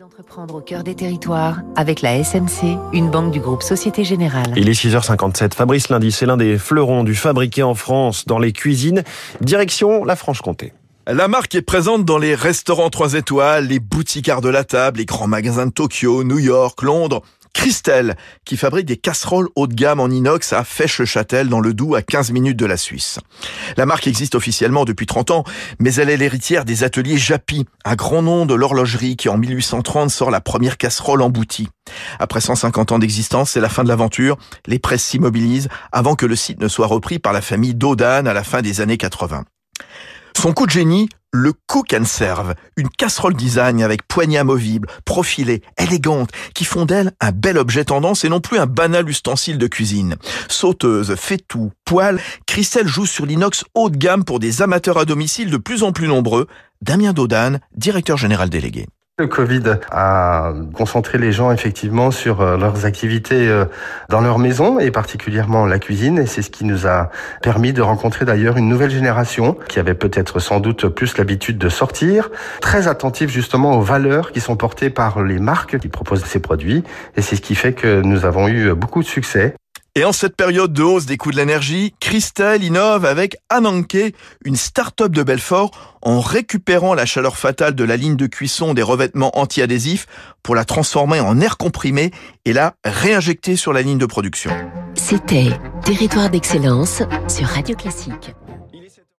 d'entreprendre au cœur des territoires avec la SMC, une banque du groupe Société Générale. Il est 6h57. Fabrice Lundi, c'est l'un des fleurons du fabriqué en France dans les cuisines. Direction la Franche-Comté. La marque est présente dans les restaurants 3 étoiles, les boutiques art de la table, les grands magasins de Tokyo, New York, Londres. Christelle, qui fabrique des casseroles haut de gamme en inox à Fèche-le-Châtel dans le Doubs à 15 minutes de la Suisse. La marque existe officiellement depuis 30 ans, mais elle est l'héritière des ateliers Japy, un grand nom de l'horlogerie qui en 1830 sort la première casserole emboutie. Après 150 ans d'existence, c'est la fin de l'aventure. Les presses s'immobilisent avant que le site ne soit repris par la famille Dodan à la fin des années 80. Son coup de génie, le Cook and Serve, une casserole design avec poignée amovible, profilée, élégante, qui font d'elle un bel objet tendance et non plus un banal ustensile de cuisine. Sauteuse, fait tout, poêle, Christelle joue sur l'inox haut de gamme pour des amateurs à domicile de plus en plus nombreux. Damien Dodan, directeur général délégué. Le Covid a concentré les gens effectivement sur euh, leurs activités euh, dans leur maison et particulièrement la cuisine. Et c'est ce qui nous a permis de rencontrer d'ailleurs une nouvelle génération qui avait peut-être sans doute plus l'habitude de sortir, très attentive justement aux valeurs qui sont portées par les marques qui proposent ces produits. Et c'est ce qui fait que nous avons eu beaucoup de succès. Et en cette période de hausse des coûts de l'énergie, Christelle innove avec Ananke, une start-up de Belfort, en récupérant la chaleur fatale de la ligne de cuisson des revêtements anti-adhésifs pour la transformer en air comprimé et la réinjecter sur la ligne de production. C'était Territoire d'excellence sur Radio Classique.